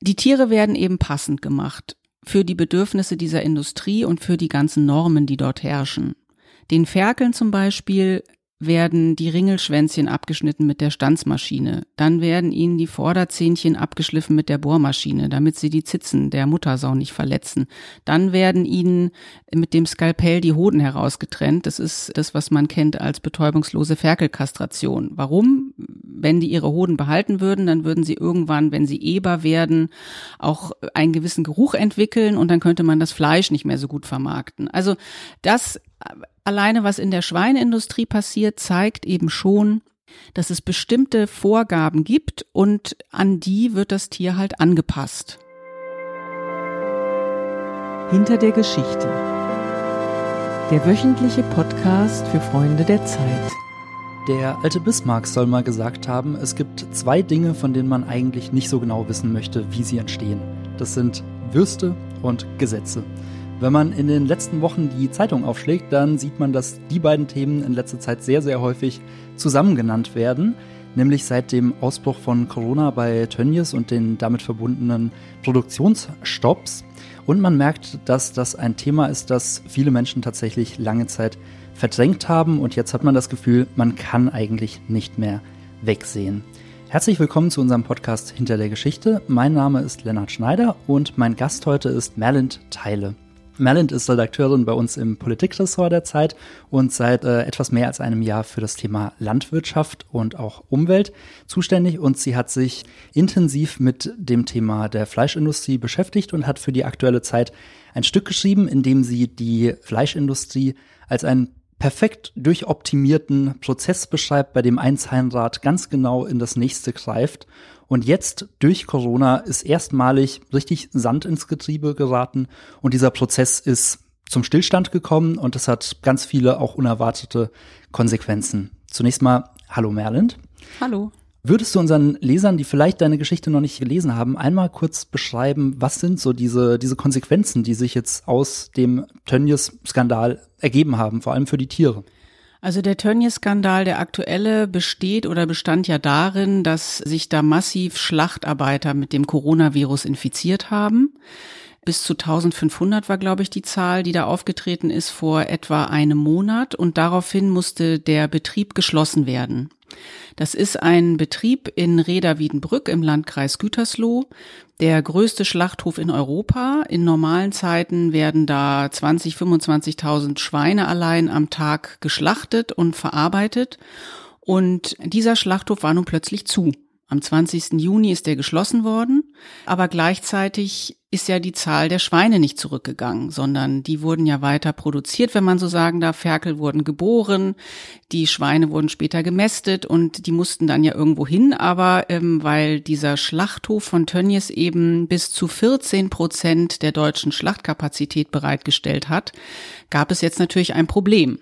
Die Tiere werden eben passend gemacht für die Bedürfnisse dieser Industrie und für die ganzen Normen, die dort herrschen. Den Ferkeln zum Beispiel werden die Ringelschwänzchen abgeschnitten mit der Stanzmaschine. Dann werden ihnen die Vorderzähnchen abgeschliffen mit der Bohrmaschine, damit sie die Zitzen der Muttersau nicht verletzen. Dann werden ihnen mit dem Skalpell die Hoden herausgetrennt. Das ist das, was man kennt als betäubungslose Ferkelkastration. Warum? Wenn die ihre Hoden behalten würden, dann würden sie irgendwann, wenn sie Eber werden, auch einen gewissen Geruch entwickeln und dann könnte man das Fleisch nicht mehr so gut vermarkten. Also das alleine was in der Schweineindustrie passiert, zeigt eben schon, dass es bestimmte Vorgaben gibt und an die wird das Tier halt angepasst. Hinter der Geschichte. Der wöchentliche Podcast für Freunde der Zeit. Der alte Bismarck soll mal gesagt haben, es gibt zwei Dinge, von denen man eigentlich nicht so genau wissen möchte, wie sie entstehen. Das sind Würste und Gesetze. Wenn man in den letzten Wochen die Zeitung aufschlägt, dann sieht man, dass die beiden Themen in letzter Zeit sehr, sehr häufig zusammen genannt werden. Nämlich seit dem Ausbruch von Corona bei Tönnies und den damit verbundenen Produktionsstopps. Und man merkt, dass das ein Thema ist, das viele Menschen tatsächlich lange Zeit verdrängt haben. Und jetzt hat man das Gefühl, man kann eigentlich nicht mehr wegsehen. Herzlich willkommen zu unserem Podcast Hinter der Geschichte. Mein Name ist Lennart Schneider und mein Gast heute ist Merlind Teile. Merlind ist Redakteurin bei uns im Politikressort der Zeit und seit äh, etwas mehr als einem Jahr für das Thema Landwirtschaft und auch Umwelt zuständig. Und sie hat sich intensiv mit dem Thema der Fleischindustrie beschäftigt und hat für die aktuelle Zeit ein Stück geschrieben, in dem sie die Fleischindustrie als einen perfekt durchoptimierten Prozess beschreibt, bei dem ein Zahnrad ganz genau in das nächste greift und jetzt durch Corona ist erstmalig richtig Sand ins Getriebe geraten und dieser Prozess ist zum Stillstand gekommen und das hat ganz viele auch unerwartete Konsequenzen. Zunächst mal, hallo Merlind. Hallo. Würdest du unseren Lesern, die vielleicht deine Geschichte noch nicht gelesen haben, einmal kurz beschreiben, was sind so diese, diese Konsequenzen, die sich jetzt aus dem Tönnies-Skandal ergeben haben, vor allem für die Tiere? Also der Tönnies-Skandal, der aktuelle, besteht oder bestand ja darin, dass sich da massiv Schlachtarbeiter mit dem Coronavirus infiziert haben. Bis zu 1500 war, glaube ich, die Zahl, die da aufgetreten ist vor etwa einem Monat. Und daraufhin musste der Betrieb geschlossen werden. Das ist ein Betrieb in Reda-Wiedenbrück im Landkreis Gütersloh, der größte Schlachthof in Europa. In normalen Zeiten werden da 20, 25.000 Schweine allein am Tag geschlachtet und verarbeitet. Und dieser Schlachthof war nun plötzlich zu. Am 20. Juni ist er geschlossen worden, aber gleichzeitig ist ja die Zahl der Schweine nicht zurückgegangen, sondern die wurden ja weiter produziert, wenn man so sagen darf. Ferkel wurden geboren, die Schweine wurden später gemästet und die mussten dann ja irgendwo hin, aber ähm, weil dieser Schlachthof von Tönnies eben bis zu 14 Prozent der deutschen Schlachtkapazität bereitgestellt hat, gab es jetzt natürlich ein Problem.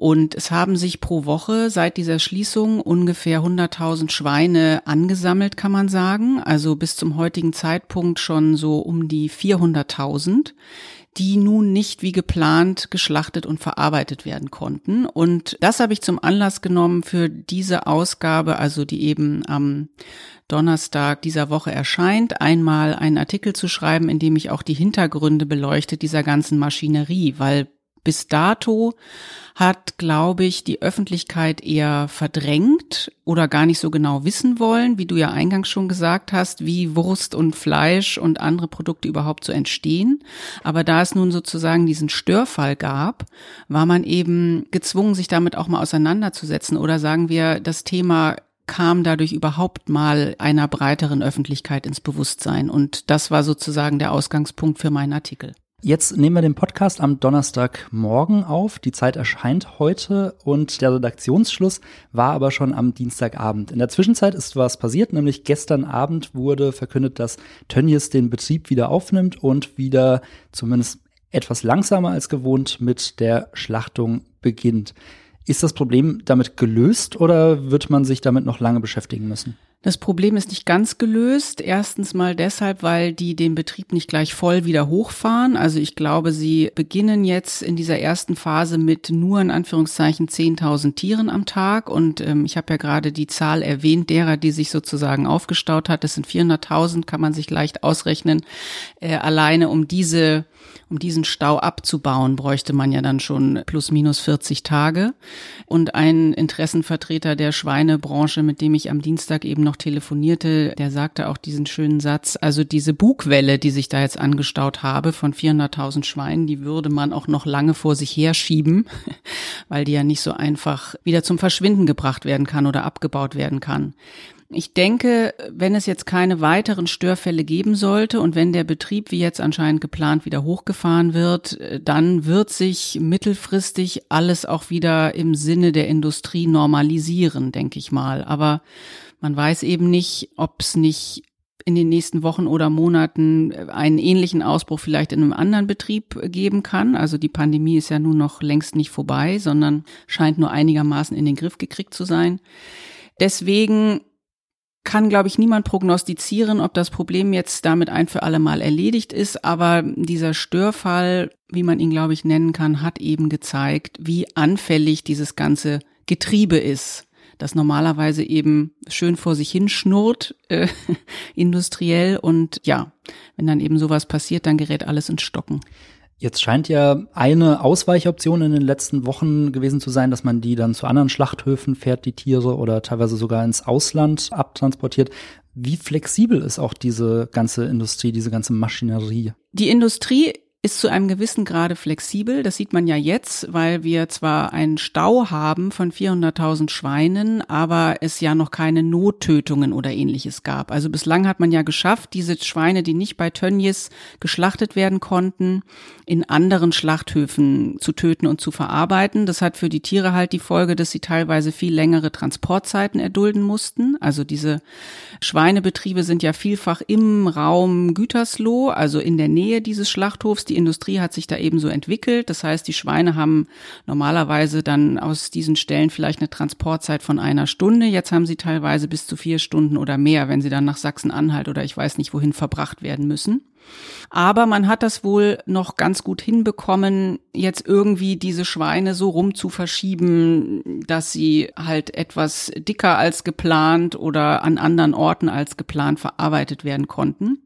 Und es haben sich pro Woche seit dieser Schließung ungefähr 100.000 Schweine angesammelt, kann man sagen. Also bis zum heutigen Zeitpunkt schon so um die 400.000 die nun nicht wie geplant geschlachtet und verarbeitet werden konnten. Und das habe ich zum Anlass genommen für diese Ausgabe, also die eben am Donnerstag dieser Woche erscheint, einmal einen Artikel zu schreiben, in dem ich auch die Hintergründe beleuchte dieser ganzen Maschinerie, weil bis dato hat, glaube ich, die Öffentlichkeit eher verdrängt oder gar nicht so genau wissen wollen, wie du ja eingangs schon gesagt hast, wie Wurst und Fleisch und andere Produkte überhaupt so entstehen. Aber da es nun sozusagen diesen Störfall gab, war man eben gezwungen, sich damit auch mal auseinanderzusetzen oder sagen wir, das Thema kam dadurch überhaupt mal einer breiteren Öffentlichkeit ins Bewusstsein. Und das war sozusagen der Ausgangspunkt für meinen Artikel. Jetzt nehmen wir den Podcast am Donnerstagmorgen auf. Die Zeit erscheint heute und der Redaktionsschluss war aber schon am Dienstagabend. In der Zwischenzeit ist was passiert, nämlich gestern Abend wurde verkündet, dass Tönnies den Betrieb wieder aufnimmt und wieder zumindest etwas langsamer als gewohnt mit der Schlachtung beginnt. Ist das Problem damit gelöst oder wird man sich damit noch lange beschäftigen müssen? Das Problem ist nicht ganz gelöst. Erstens mal deshalb, weil die den Betrieb nicht gleich voll wieder hochfahren. Also ich glaube, sie beginnen jetzt in dieser ersten Phase mit nur in Anführungszeichen 10.000 Tieren am Tag. Und ähm, ich habe ja gerade die Zahl erwähnt, derer, die sich sozusagen aufgestaut hat. Das sind 400.000, kann man sich leicht ausrechnen. Äh, alleine um diese um diesen Stau abzubauen, bräuchte man ja dann schon plus minus 40 Tage. Und ein Interessenvertreter der Schweinebranche, mit dem ich am Dienstag eben noch telefonierte, der sagte auch diesen schönen Satz, also diese Bugwelle, die sich da jetzt angestaut habe von 400.000 Schweinen, die würde man auch noch lange vor sich herschieben, weil die ja nicht so einfach wieder zum Verschwinden gebracht werden kann oder abgebaut werden kann. Ich denke, wenn es jetzt keine weiteren Störfälle geben sollte und wenn der Betrieb wie jetzt anscheinend geplant wieder hochgefahren wird, dann wird sich mittelfristig alles auch wieder im Sinne der Industrie normalisieren, denke ich mal. Aber man weiß eben nicht, ob es nicht in den nächsten Wochen oder Monaten einen ähnlichen Ausbruch vielleicht in einem anderen Betrieb geben kann. Also die Pandemie ist ja nun noch längst nicht vorbei, sondern scheint nur einigermaßen in den Griff gekriegt zu sein. Deswegen kann, glaube ich, niemand prognostizieren, ob das Problem jetzt damit ein für alle Mal erledigt ist. Aber dieser Störfall, wie man ihn, glaube ich, nennen kann, hat eben gezeigt, wie anfällig dieses ganze Getriebe ist, das normalerweise eben schön vor sich hin schnurrt, äh, industriell. Und ja, wenn dann eben sowas passiert, dann gerät alles ins Stocken. Jetzt scheint ja eine Ausweichoption in den letzten Wochen gewesen zu sein, dass man die dann zu anderen Schlachthöfen fährt, die Tiere, oder teilweise sogar ins Ausland abtransportiert. Wie flexibel ist auch diese ganze Industrie, diese ganze Maschinerie? Die Industrie ist zu einem gewissen Grade flexibel. Das sieht man ja jetzt, weil wir zwar einen Stau haben von 400.000 Schweinen, aber es ja noch keine Nottötungen oder ähnliches gab. Also bislang hat man ja geschafft, diese Schweine, die nicht bei Tönnies geschlachtet werden konnten, in anderen Schlachthöfen zu töten und zu verarbeiten. Das hat für die Tiere halt die Folge, dass sie teilweise viel längere Transportzeiten erdulden mussten. Also diese Schweinebetriebe sind ja vielfach im Raum Gütersloh, also in der Nähe dieses Schlachthofs die Industrie hat sich da ebenso entwickelt. Das heißt, die Schweine haben normalerweise dann aus diesen Stellen vielleicht eine Transportzeit von einer Stunde. Jetzt haben sie teilweise bis zu vier Stunden oder mehr, wenn sie dann nach Sachsen-Anhalt oder ich weiß nicht wohin verbracht werden müssen. Aber man hat das wohl noch ganz gut hinbekommen, jetzt irgendwie diese Schweine so rum zu verschieben, dass sie halt etwas dicker als geplant oder an anderen Orten als geplant verarbeitet werden konnten.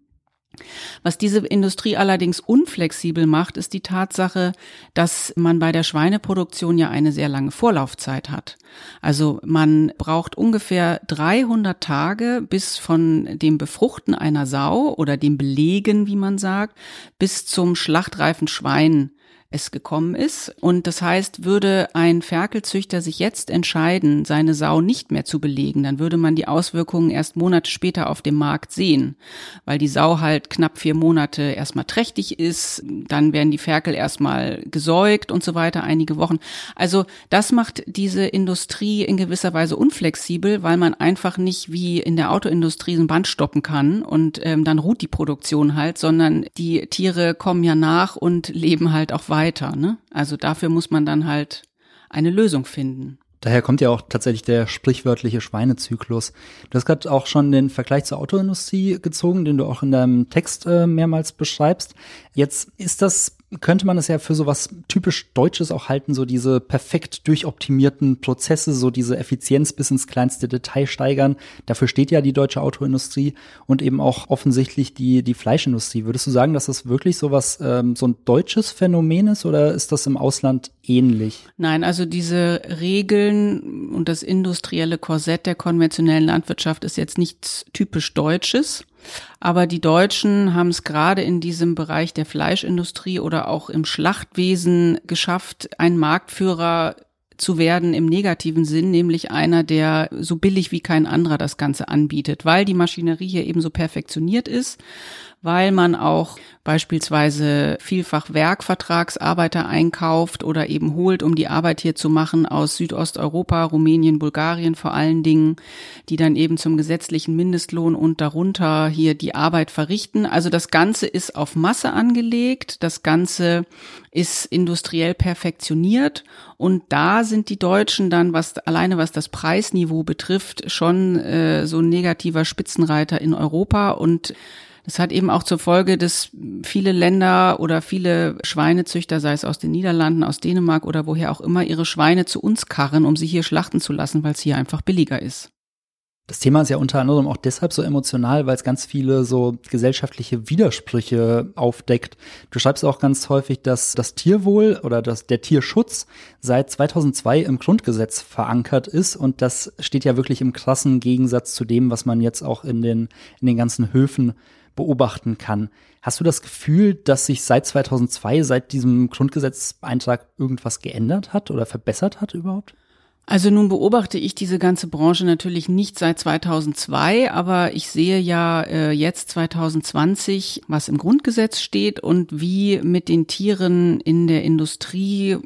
Was diese Industrie allerdings unflexibel macht, ist die Tatsache, dass man bei der Schweineproduktion ja eine sehr lange Vorlaufzeit hat. Also man braucht ungefähr 300 Tage bis von dem Befruchten einer Sau oder dem Belegen, wie man sagt, bis zum schlachtreifen Schwein es gekommen ist. Und das heißt, würde ein Ferkelzüchter sich jetzt entscheiden, seine Sau nicht mehr zu belegen, dann würde man die Auswirkungen erst Monate später auf dem Markt sehen, weil die Sau halt knapp vier Monate erstmal trächtig ist, dann werden die Ferkel erstmal gesäugt und so weiter, einige Wochen. Also das macht diese Industrie in gewisser Weise unflexibel, weil man einfach nicht wie in der Autoindustrie ein Band stoppen kann und ähm, dann ruht die Produktion halt, sondern die Tiere kommen ja nach und leben halt auch weiter weiter. Ne? Also dafür muss man dann halt eine Lösung finden. Daher kommt ja auch tatsächlich der sprichwörtliche Schweinezyklus. Du hast gerade auch schon den Vergleich zur Autoindustrie gezogen, den du auch in deinem Text äh, mehrmals beschreibst. Jetzt ist das könnte man es ja für so was typisch Deutsches auch halten, so diese perfekt durchoptimierten Prozesse, so diese Effizienz bis ins kleinste Detail steigern. Dafür steht ja die deutsche Autoindustrie und eben auch offensichtlich die, die Fleischindustrie. Würdest du sagen, dass das wirklich so was, ähm, so ein deutsches Phänomen ist oder ist das im Ausland ähnlich? Nein, also diese Regeln und das industrielle Korsett der konventionellen Landwirtschaft ist jetzt nichts typisch Deutsches. Aber die Deutschen haben es gerade in diesem Bereich der Fleischindustrie oder auch im Schlachtwesen geschafft, ein Marktführer zu werden im negativen Sinn, nämlich einer, der so billig wie kein anderer das Ganze anbietet, weil die Maschinerie hier eben so perfektioniert ist, weil man auch beispielsweise vielfach Werkvertragsarbeiter einkauft oder eben holt, um die Arbeit hier zu machen aus Südosteuropa, Rumänien, Bulgarien vor allen Dingen, die dann eben zum gesetzlichen Mindestlohn und darunter hier die Arbeit verrichten. Also das Ganze ist auf Masse angelegt, das Ganze ist industriell perfektioniert und da sind die Deutschen dann, was alleine was das Preisniveau betrifft, schon äh, so ein negativer Spitzenreiter in Europa und das hat eben auch zur Folge, dass viele Länder oder viele Schweinezüchter, sei es aus den Niederlanden, aus Dänemark oder woher auch immer, ihre Schweine zu uns karren, um sie hier schlachten zu lassen, weil es hier einfach billiger ist. Das Thema ist ja unter anderem auch deshalb so emotional, weil es ganz viele so gesellschaftliche Widersprüche aufdeckt. Du schreibst auch ganz häufig, dass das Tierwohl oder dass der Tierschutz seit 2002 im Grundgesetz verankert ist und das steht ja wirklich im krassen Gegensatz zu dem, was man jetzt auch in den in den ganzen Höfen beobachten kann. Hast du das Gefühl, dass sich seit 2002, seit diesem Grundgesetzeintrag irgendwas geändert hat oder verbessert hat überhaupt? Also nun beobachte ich diese ganze Branche natürlich nicht seit 2002, aber ich sehe ja äh, jetzt 2020, was im Grundgesetz steht und wie mit den Tieren in der Industrie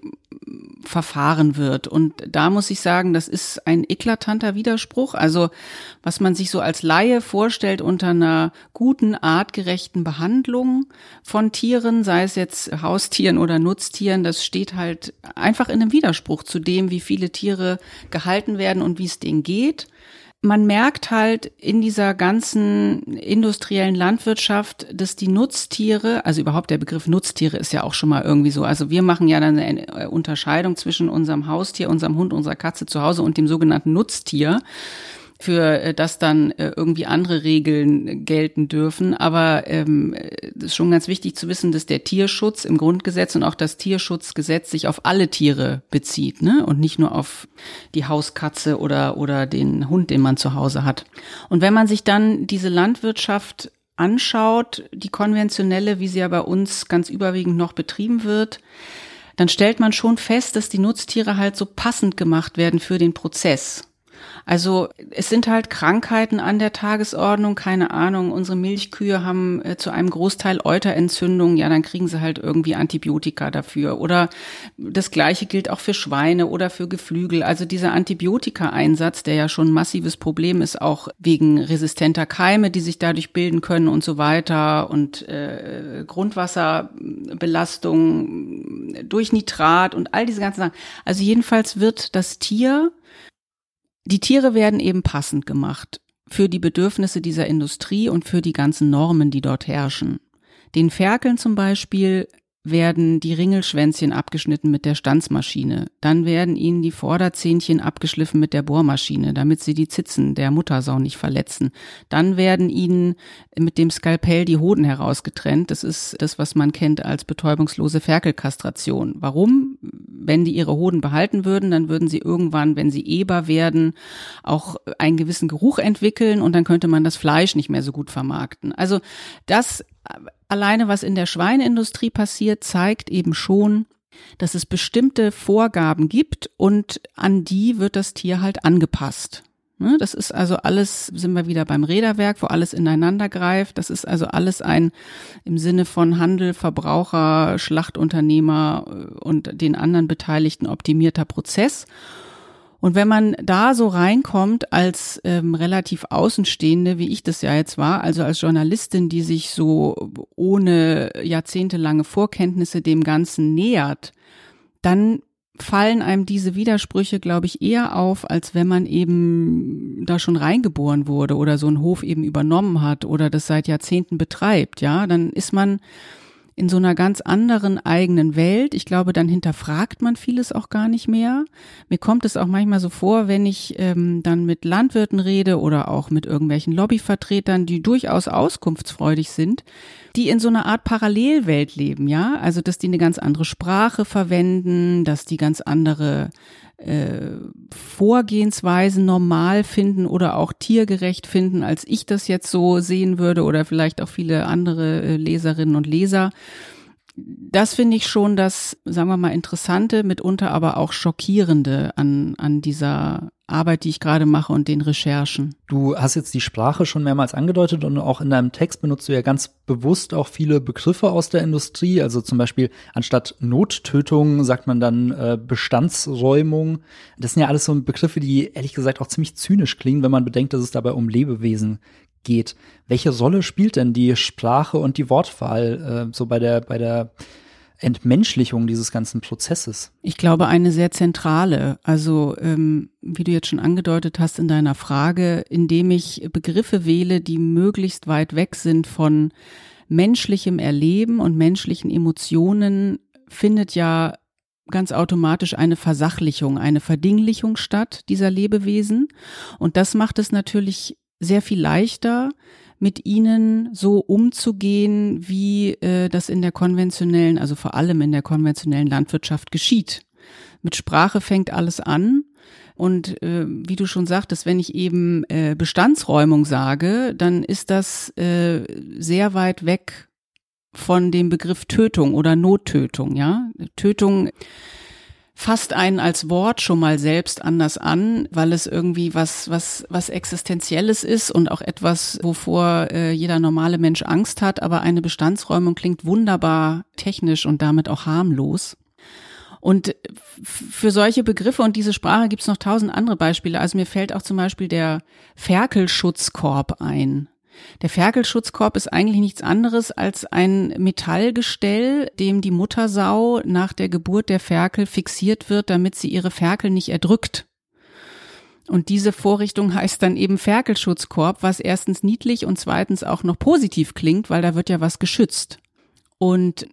verfahren wird. Und da muss ich sagen, das ist ein eklatanter Widerspruch. Also was man sich so als Laie vorstellt unter einer guten, artgerechten Behandlung von Tieren, sei es jetzt Haustieren oder Nutztieren, das steht halt einfach in einem Widerspruch zu dem, wie viele Tiere gehalten werden und wie es denen geht man merkt halt in dieser ganzen industriellen Landwirtschaft, dass die Nutztiere, also überhaupt der Begriff Nutztiere ist ja auch schon mal irgendwie so. Also wir machen ja dann eine Unterscheidung zwischen unserem Haustier, unserem Hund, unserer Katze zu Hause und dem sogenannten Nutztier für äh, das dann äh, irgendwie andere Regeln gelten dürfen. Aber ähm, es ist schon ganz wichtig zu wissen, dass der Tierschutz im Grundgesetz und auch das Tierschutzgesetz sich auf alle Tiere bezieht, ne? Und nicht nur auf die Hauskatze oder oder den Hund, den man zu Hause hat. Und wenn man sich dann diese Landwirtschaft anschaut, die konventionelle, wie sie ja bei uns ganz überwiegend noch betrieben wird, dann stellt man schon fest, dass die Nutztiere halt so passend gemacht werden für den Prozess. Also es sind halt Krankheiten an der Tagesordnung, keine Ahnung. Unsere Milchkühe haben äh, zu einem Großteil Euterentzündungen, ja, dann kriegen sie halt irgendwie Antibiotika dafür. Oder das Gleiche gilt auch für Schweine oder für Geflügel. Also dieser Antibiotika-Einsatz, der ja schon ein massives Problem ist, auch wegen resistenter Keime, die sich dadurch bilden können und so weiter und äh, Grundwasserbelastung durch Nitrat und all diese ganzen Sachen. Also jedenfalls wird das Tier die Tiere werden eben passend gemacht für die Bedürfnisse dieser Industrie und für die ganzen Normen, die dort herrschen. Den Ferkeln zum Beispiel werden die Ringelschwänzchen abgeschnitten mit der Stanzmaschine. Dann werden ihnen die Vorderzähnchen abgeschliffen mit der Bohrmaschine, damit sie die Zitzen der Muttersau nicht verletzen. Dann werden ihnen mit dem Skalpell die Hoden herausgetrennt. Das ist das, was man kennt als betäubungslose Ferkelkastration. Warum? Wenn die ihre Hoden behalten würden, dann würden sie irgendwann, wenn sie Eber werden, auch einen gewissen Geruch entwickeln und dann könnte man das Fleisch nicht mehr so gut vermarkten. Also das alleine was in der Schweineindustrie passiert, zeigt eben schon, dass es bestimmte Vorgaben gibt und an die wird das Tier halt angepasst. Ne, das ist also alles, sind wir wieder beim Räderwerk, wo alles ineinander greift. Das ist also alles ein im Sinne von Handel, Verbraucher, Schlachtunternehmer äh, und den anderen Beteiligten optimierter Prozess. Und wenn man da so reinkommt als ähm, relativ Außenstehende, wie ich das ja jetzt war, also als Journalistin, die sich so ohne jahrzehntelange Vorkenntnisse dem Ganzen nähert, dann fallen einem diese Widersprüche, glaube ich, eher auf, als wenn man eben da schon reingeboren wurde oder so einen Hof eben übernommen hat oder das seit Jahrzehnten betreibt. Ja, dann ist man in so einer ganz anderen eigenen Welt. Ich glaube, dann hinterfragt man vieles auch gar nicht mehr. Mir kommt es auch manchmal so vor, wenn ich ähm, dann mit Landwirten rede oder auch mit irgendwelchen Lobbyvertretern, die durchaus auskunftsfreudig sind, die in so einer Art Parallelwelt leben, ja. Also, dass die eine ganz andere Sprache verwenden, dass die ganz andere äh, Vorgehensweisen normal finden oder auch tiergerecht finden, als ich das jetzt so sehen würde oder vielleicht auch viele andere äh, Leserinnen und Leser. Das finde ich schon das, sagen wir mal, interessante, mitunter aber auch schockierende an, an dieser Arbeit, die ich gerade mache und den Recherchen. Du hast jetzt die Sprache schon mehrmals angedeutet und auch in deinem Text benutzt du ja ganz bewusst auch viele Begriffe aus der Industrie. Also zum Beispiel anstatt Nottötung sagt man dann äh, Bestandsräumung. Das sind ja alles so Begriffe, die ehrlich gesagt auch ziemlich zynisch klingen, wenn man bedenkt, dass es dabei um Lebewesen geht. Welche Rolle spielt denn die Sprache und die Wortwahl äh, so bei der bei der Entmenschlichung dieses ganzen Prozesses? Ich glaube, eine sehr zentrale. Also, ähm, wie du jetzt schon angedeutet hast in deiner Frage, indem ich Begriffe wähle, die möglichst weit weg sind von menschlichem Erleben und menschlichen Emotionen, findet ja ganz automatisch eine Versachlichung, eine Verdinglichung statt dieser Lebewesen. Und das macht es natürlich sehr viel leichter, mit ihnen so umzugehen, wie äh, das in der konventionellen, also vor allem in der konventionellen Landwirtschaft geschieht. Mit Sprache fängt alles an. Und äh, wie du schon sagtest, wenn ich eben äh, Bestandsräumung sage, dann ist das äh, sehr weit weg von dem Begriff Tötung oder Nottötung, ja. Tötung fasst einen als Wort schon mal selbst anders an, weil es irgendwie was, was, was Existenzielles ist und auch etwas, wovor äh, jeder normale Mensch Angst hat. Aber eine Bestandsräumung klingt wunderbar technisch und damit auch harmlos. Und für solche Begriffe und diese Sprache gibt es noch tausend andere Beispiele. Also mir fällt auch zum Beispiel der Ferkelschutzkorb ein. Der Ferkelschutzkorb ist eigentlich nichts anderes als ein Metallgestell, dem die Muttersau nach der Geburt der Ferkel fixiert wird, damit sie ihre Ferkel nicht erdrückt. Und diese Vorrichtung heißt dann eben Ferkelschutzkorb, was erstens niedlich und zweitens auch noch positiv klingt, weil da wird ja was geschützt. Und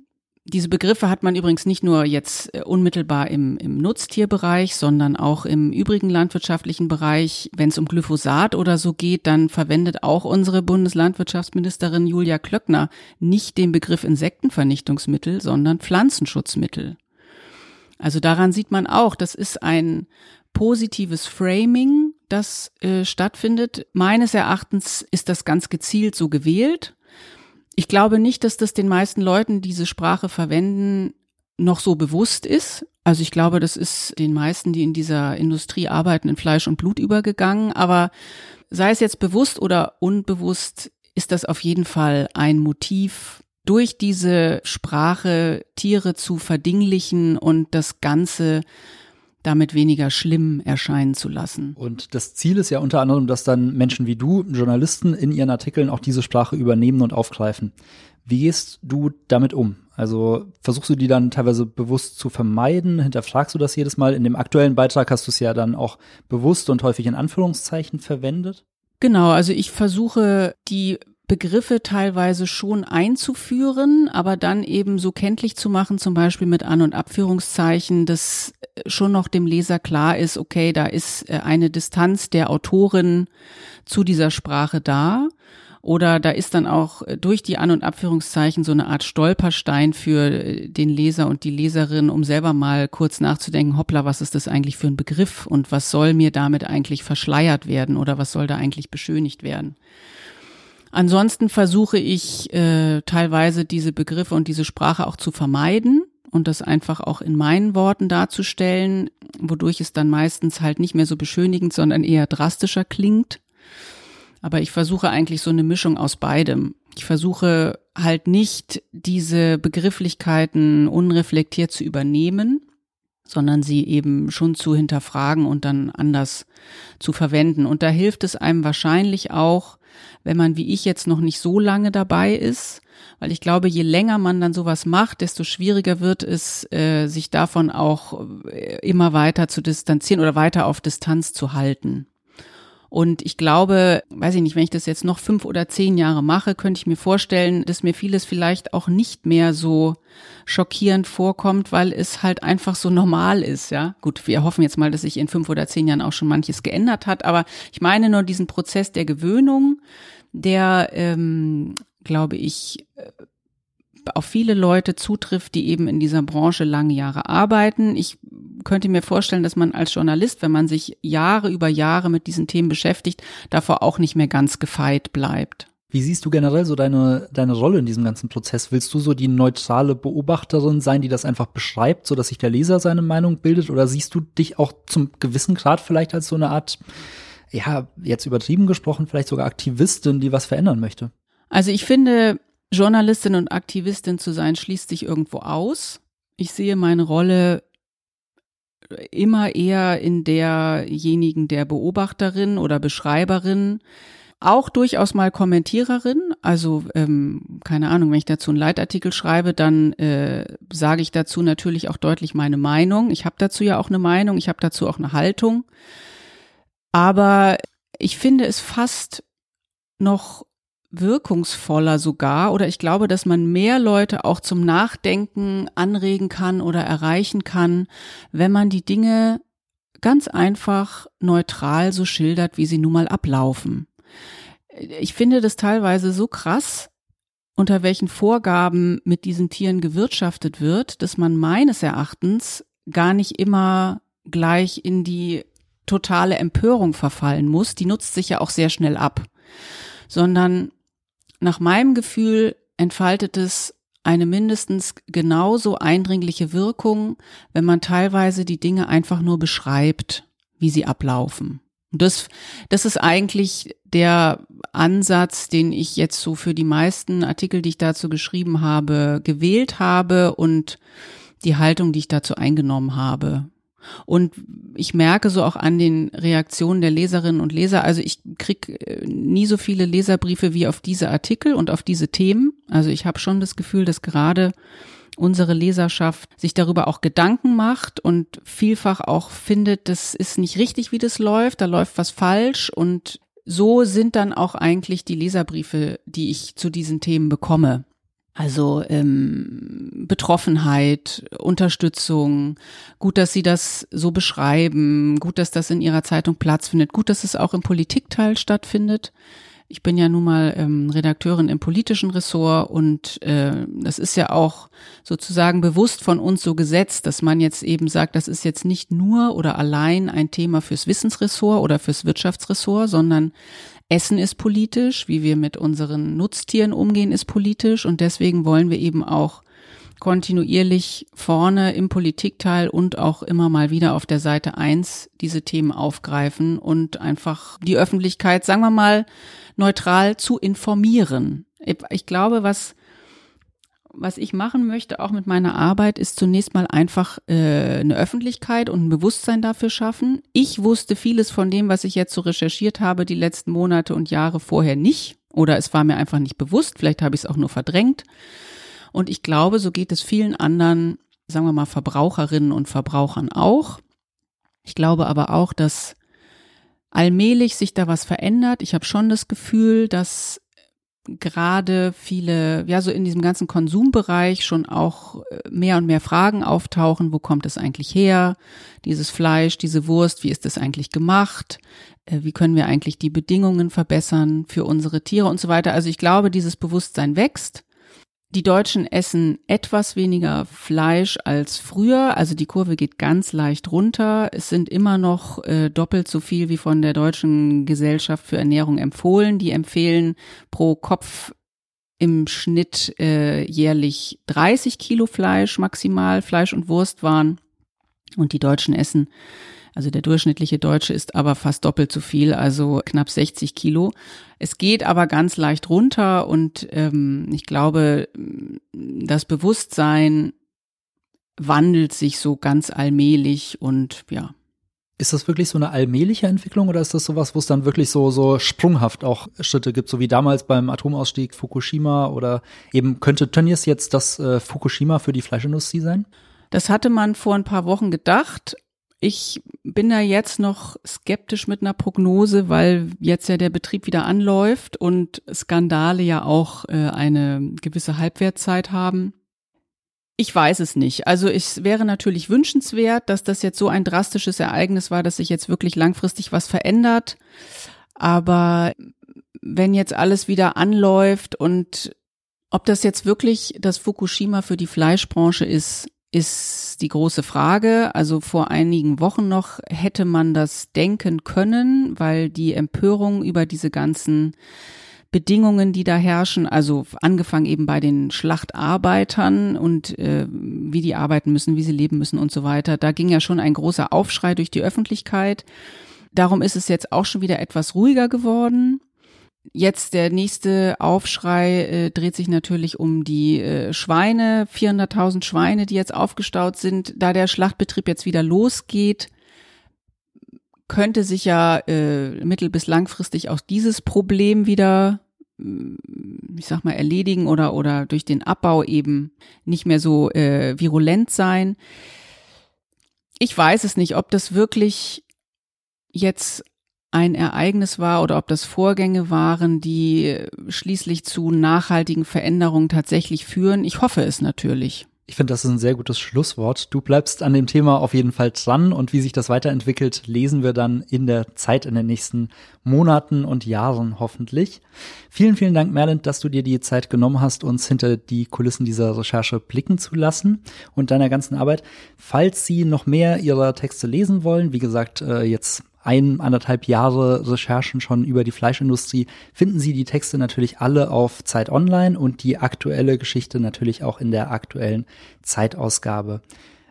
diese Begriffe hat man übrigens nicht nur jetzt äh, unmittelbar im, im Nutztierbereich, sondern auch im übrigen landwirtschaftlichen Bereich. Wenn es um Glyphosat oder so geht, dann verwendet auch unsere Bundeslandwirtschaftsministerin Julia Klöckner nicht den Begriff Insektenvernichtungsmittel, sondern Pflanzenschutzmittel. Also daran sieht man auch, das ist ein positives Framing, das äh, stattfindet. Meines Erachtens ist das ganz gezielt so gewählt ich glaube nicht, dass das den meisten Leuten, die diese Sprache verwenden, noch so bewusst ist. Also ich glaube, das ist den meisten, die in dieser Industrie arbeiten, in Fleisch und Blut übergegangen. Aber sei es jetzt bewusst oder unbewusst, ist das auf jeden Fall ein Motiv, durch diese Sprache Tiere zu verdinglichen und das Ganze damit weniger schlimm erscheinen zu lassen. Und das Ziel ist ja unter anderem, dass dann Menschen wie du, Journalisten, in ihren Artikeln auch diese Sprache übernehmen und aufgreifen. Wie gehst du damit um? Also versuchst du die dann teilweise bewusst zu vermeiden? Hinterfragst du das jedes Mal? In dem aktuellen Beitrag hast du es ja dann auch bewusst und häufig in Anführungszeichen verwendet. Genau, also ich versuche die Begriffe teilweise schon einzuführen, aber dann eben so kenntlich zu machen, zum Beispiel mit An- und Abführungszeichen, dass schon noch dem Leser klar ist, okay, da ist äh, eine Distanz der Autorin zu dieser Sprache da. Oder da ist dann auch äh, durch die An- und Abführungszeichen so eine Art Stolperstein für äh, den Leser und die Leserin, um selber mal kurz nachzudenken, hoppla, was ist das eigentlich für ein Begriff und was soll mir damit eigentlich verschleiert werden oder was soll da eigentlich beschönigt werden? Ansonsten versuche ich äh, teilweise diese Begriffe und diese Sprache auch zu vermeiden und das einfach auch in meinen Worten darzustellen, wodurch es dann meistens halt nicht mehr so beschönigend, sondern eher drastischer klingt. Aber ich versuche eigentlich so eine Mischung aus beidem. Ich versuche halt nicht diese Begrifflichkeiten unreflektiert zu übernehmen, sondern sie eben schon zu hinterfragen und dann anders zu verwenden. Und da hilft es einem wahrscheinlich auch, wenn man wie ich jetzt noch nicht so lange dabei ist, weil ich glaube, je länger man dann sowas macht, desto schwieriger wird es, äh, sich davon auch äh, immer weiter zu distanzieren oder weiter auf Distanz zu halten. Und ich glaube, weiß ich nicht, wenn ich das jetzt noch fünf oder zehn Jahre mache, könnte ich mir vorstellen, dass mir vieles vielleicht auch nicht mehr so schockierend vorkommt, weil es halt einfach so normal ist, ja. Gut, wir hoffen jetzt mal, dass sich in fünf oder zehn Jahren auch schon manches geändert hat, aber ich meine nur diesen Prozess der Gewöhnung, der, ähm, glaube ich, äh, auf viele Leute zutrifft, die eben in dieser Branche lange Jahre arbeiten. Ich könnte mir vorstellen, dass man als Journalist, wenn man sich Jahre über Jahre mit diesen Themen beschäftigt, davor auch nicht mehr ganz gefeit bleibt. Wie siehst du generell so deine, deine Rolle in diesem ganzen Prozess? Willst du so die neutrale Beobachterin sein, die das einfach beschreibt, so dass sich der Leser seine Meinung bildet? Oder siehst du dich auch zum gewissen Grad vielleicht als so eine Art, ja, jetzt übertrieben gesprochen, vielleicht sogar Aktivistin, die was verändern möchte? Also ich finde, Journalistin und Aktivistin zu sein, schließt sich irgendwo aus. Ich sehe meine Rolle immer eher in derjenigen der Beobachterin oder Beschreiberin, auch durchaus mal Kommentiererin. Also ähm, keine Ahnung, wenn ich dazu einen Leitartikel schreibe, dann äh, sage ich dazu natürlich auch deutlich meine Meinung. Ich habe dazu ja auch eine Meinung, ich habe dazu auch eine Haltung. Aber ich finde es fast noch wirkungsvoller sogar. Oder ich glaube, dass man mehr Leute auch zum Nachdenken anregen kann oder erreichen kann, wenn man die Dinge ganz einfach neutral so schildert, wie sie nun mal ablaufen. Ich finde das teilweise so krass, unter welchen Vorgaben mit diesen Tieren gewirtschaftet wird, dass man meines Erachtens gar nicht immer gleich in die totale Empörung verfallen muss. Die nutzt sich ja auch sehr schnell ab, sondern nach meinem Gefühl entfaltet es eine mindestens genauso eindringliche Wirkung, wenn man teilweise die Dinge einfach nur beschreibt, wie sie ablaufen. Und das, das ist eigentlich der Ansatz, den ich jetzt so für die meisten Artikel, die ich dazu geschrieben habe, gewählt habe und die Haltung, die ich dazu eingenommen habe. Und ich merke so auch an den Reaktionen der Leserinnen und Leser, also ich krieg äh, nie so viele Leserbriefe wie auf diese Artikel und auf diese Themen. Also ich habe schon das Gefühl, dass gerade unsere Leserschaft sich darüber auch Gedanken macht und vielfach auch findet, das ist nicht richtig, wie das läuft, da läuft was falsch und so sind dann auch eigentlich die Leserbriefe, die ich zu diesen Themen bekomme. Also ähm, Betroffenheit, Unterstützung, gut, dass Sie das so beschreiben, gut, dass das in Ihrer Zeitung Platz findet, gut, dass es auch im Politikteil stattfindet. Ich bin ja nun mal ähm, Redakteurin im politischen Ressort und äh, das ist ja auch sozusagen bewusst von uns so gesetzt, dass man jetzt eben sagt, das ist jetzt nicht nur oder allein ein Thema fürs Wissensressort oder fürs Wirtschaftsressort, sondern Essen ist politisch, wie wir mit unseren Nutztieren umgehen, ist politisch und deswegen wollen wir eben auch kontinuierlich vorne im Politikteil und auch immer mal wieder auf der Seite eins diese Themen aufgreifen und einfach die Öffentlichkeit, sagen wir mal, neutral zu informieren. Ich glaube, was was ich machen möchte, auch mit meiner Arbeit, ist zunächst mal einfach äh, eine Öffentlichkeit und ein Bewusstsein dafür schaffen. Ich wusste vieles von dem, was ich jetzt so recherchiert habe, die letzten Monate und Jahre vorher nicht. Oder es war mir einfach nicht bewusst. Vielleicht habe ich es auch nur verdrängt. Und ich glaube, so geht es vielen anderen, sagen wir mal, Verbraucherinnen und Verbrauchern auch. Ich glaube aber auch, dass allmählich sich da was verändert. Ich habe schon das Gefühl, dass gerade viele, ja, so in diesem ganzen Konsumbereich schon auch äh, mehr und mehr Fragen auftauchen. Wo kommt es eigentlich her? Dieses Fleisch, diese Wurst, wie ist das eigentlich gemacht? Äh, wie können wir eigentlich die Bedingungen verbessern für unsere Tiere und so weiter? Also ich glaube, dieses Bewusstsein wächst. Die Deutschen essen etwas weniger Fleisch als früher, also die Kurve geht ganz leicht runter. Es sind immer noch äh, doppelt so viel wie von der Deutschen Gesellschaft für Ernährung empfohlen. Die empfehlen pro Kopf im Schnitt äh, jährlich 30 Kilo Fleisch maximal, Fleisch und Wurstwaren. Und die Deutschen essen also der durchschnittliche Deutsche ist aber fast doppelt so viel, also knapp 60 Kilo. Es geht aber ganz leicht runter und ähm, ich glaube, das Bewusstsein wandelt sich so ganz allmählich und ja. Ist das wirklich so eine allmähliche Entwicklung oder ist das sowas, wo es dann wirklich so, so sprunghaft auch Schritte gibt, so wie damals beim Atomausstieg Fukushima oder eben könnte Tönnies jetzt das äh, Fukushima für die Fleischindustrie sein? Das hatte man vor ein paar Wochen gedacht, ich bin da jetzt noch skeptisch mit einer Prognose, weil jetzt ja der Betrieb wieder anläuft und Skandale ja auch äh, eine gewisse Halbwertzeit haben. Ich weiß es nicht. Also es wäre natürlich wünschenswert, dass das jetzt so ein drastisches Ereignis war, dass sich jetzt wirklich langfristig was verändert. Aber wenn jetzt alles wieder anläuft und ob das jetzt wirklich das Fukushima für die Fleischbranche ist, ist die große Frage. Also vor einigen Wochen noch hätte man das denken können, weil die Empörung über diese ganzen Bedingungen, die da herrschen, also angefangen eben bei den Schlachtarbeitern und äh, wie die arbeiten müssen, wie sie leben müssen und so weiter. Da ging ja schon ein großer Aufschrei durch die Öffentlichkeit. Darum ist es jetzt auch schon wieder etwas ruhiger geworden. Jetzt der nächste Aufschrei äh, dreht sich natürlich um die äh, Schweine, 400.000 Schweine, die jetzt aufgestaut sind. Da der Schlachtbetrieb jetzt wieder losgeht, könnte sich ja äh, mittel- bis langfristig auch dieses Problem wieder Mm, ich sag mal, erledigen oder, oder durch den Abbau eben nicht mehr so äh, virulent sein. Ich weiß es nicht, ob das wirklich jetzt ein Ereignis war oder ob das Vorgänge waren, die schließlich zu nachhaltigen Veränderungen tatsächlich führen. Ich hoffe es natürlich. Ich finde, das ist ein sehr gutes Schlusswort. Du bleibst an dem Thema auf jeden Fall dran und wie sich das weiterentwickelt, lesen wir dann in der Zeit in den nächsten Monaten und Jahren hoffentlich. Vielen, vielen Dank, Merlin, dass du dir die Zeit genommen hast, uns hinter die Kulissen dieser Recherche blicken zu lassen und deiner ganzen Arbeit. Falls Sie noch mehr Ihrer Texte lesen wollen, wie gesagt, äh, jetzt ein, anderthalb Jahre Recherchen schon über die Fleischindustrie, finden Sie die Texte natürlich alle auf Zeit Online und die aktuelle Geschichte natürlich auch in der aktuellen Zeitausgabe.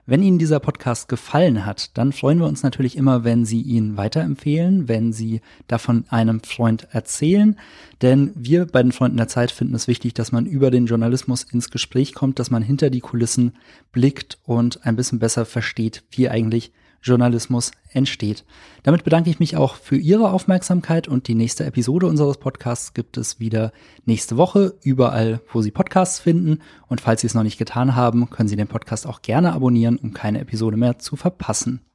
Wenn Ihnen dieser Podcast gefallen hat, dann freuen wir uns natürlich immer, wenn Sie ihn weiterempfehlen, wenn Sie davon einem Freund erzählen. Denn wir bei den Freunden der Zeit finden es wichtig, dass man über den Journalismus ins Gespräch kommt, dass man hinter die Kulissen blickt und ein bisschen besser versteht, wie eigentlich Journalismus entsteht. Damit bedanke ich mich auch für Ihre Aufmerksamkeit und die nächste Episode unseres Podcasts gibt es wieder nächste Woche überall, wo Sie Podcasts finden. Und falls Sie es noch nicht getan haben, können Sie den Podcast auch gerne abonnieren, um keine Episode mehr zu verpassen.